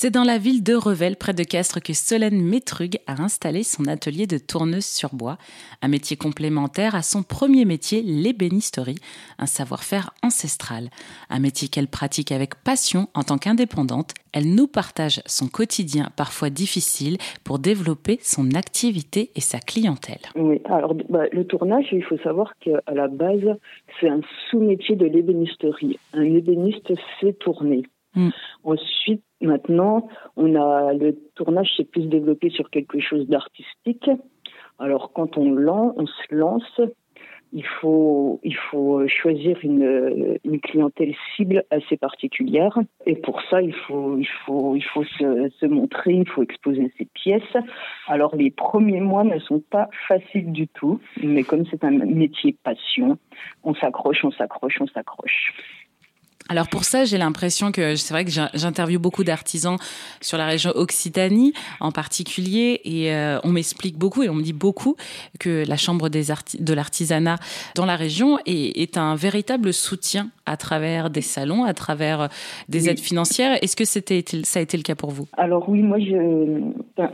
C'est dans la ville de Revel, près de Castres, que Solène Métrug a installé son atelier de tourneuse sur bois, un métier complémentaire à son premier métier, l'ébénisterie, un savoir-faire ancestral, un métier qu'elle pratique avec passion en tant qu'indépendante. Elle nous partage son quotidien parfois difficile pour développer son activité et sa clientèle. Oui, alors bah, le tournage, il faut savoir qu'à la base, c'est un sous-métier de l'ébénisterie. Un ébéniste sait tourner. Mm. Ensuite, maintenant, on a le tournage s'est plus développé sur quelque chose d'artistique. Alors, quand on, lance, se lance, il faut, choisir une, clientèle cible assez particulière. Et pour ça, il faut, se, montrer, il faut exposer ses pièces. Alors, les premiers mois ne sont pas faciles du tout, mais comme c'est un métier passion, on s'accroche, on s'accroche, on s'accroche. Alors pour ça, j'ai l'impression que c'est vrai que j'interviewe beaucoup d'artisans sur la région Occitanie en particulier et euh, on m'explique beaucoup et on me dit beaucoup que la Chambre des de l'artisanat dans la région est, est, un véritable soutien à travers des salons, à travers des aides financières. Est-ce que c'était ça a été le cas pour vous? Alors oui, moi je,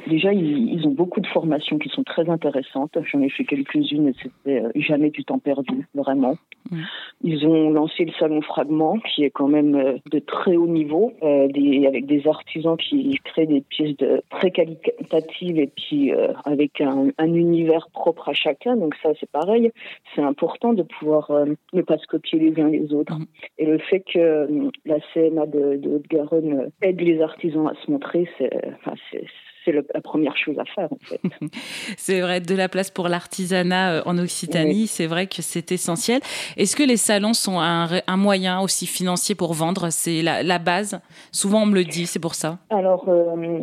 déjà ils, ont beaucoup de formations qui sont très intéressantes. J'en ai fait quelques-unes et c'était euh, jamais du temps perdu, vraiment. Mmh. Ils ont lancé le salon Fragment qui quand même euh, de très haut niveau, euh, des, avec des artisans qui créent des pièces de, très qualitatives et puis euh, avec un, un, univers propre à chacun. Donc ça, c'est pareil. C'est important de pouvoir ne pas se copier les uns les autres. Mmh. Et le fait que la CMA de, de Haute-Garonne aide les artisans à se montrer, c'est enfin, c'est la première chose à faire en fait. c'est vrai, de la place pour l'artisanat euh, en Occitanie, c'est vrai que c'est essentiel. Est-ce que les salons sont un, moyen aussi financier pour vendre? C'est la, base. Souvent on me le dit, c'est pour ça. Alors. Euh,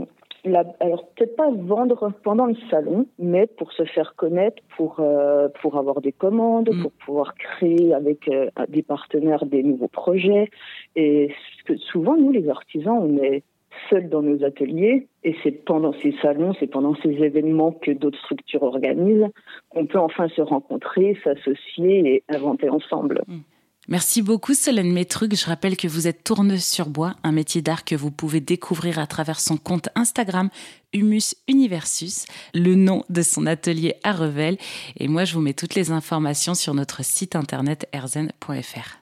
alors peut-être pas vendre pendant le salon, mais pour se faire connaître, pour euh, pour avoir des commandes, mm. pour pouvoir créer avec des partenaires des nouveaux projets. Et que souvent nous les artisans, on est seuls dans nos ateliers. Et c'est pendant ces salons, c'est pendant ces événements que d'autres structures organisent qu'on peut enfin se rencontrer, s'associer et inventer ensemble. Mmh. Merci beaucoup Solène Métruc. Je rappelle que vous êtes tourneuse sur bois, un métier d'art que vous pouvez découvrir à travers son compte Instagram Humus Universus, le nom de son atelier à Revel. Et moi, je vous mets toutes les informations sur notre site internet erzen.fr.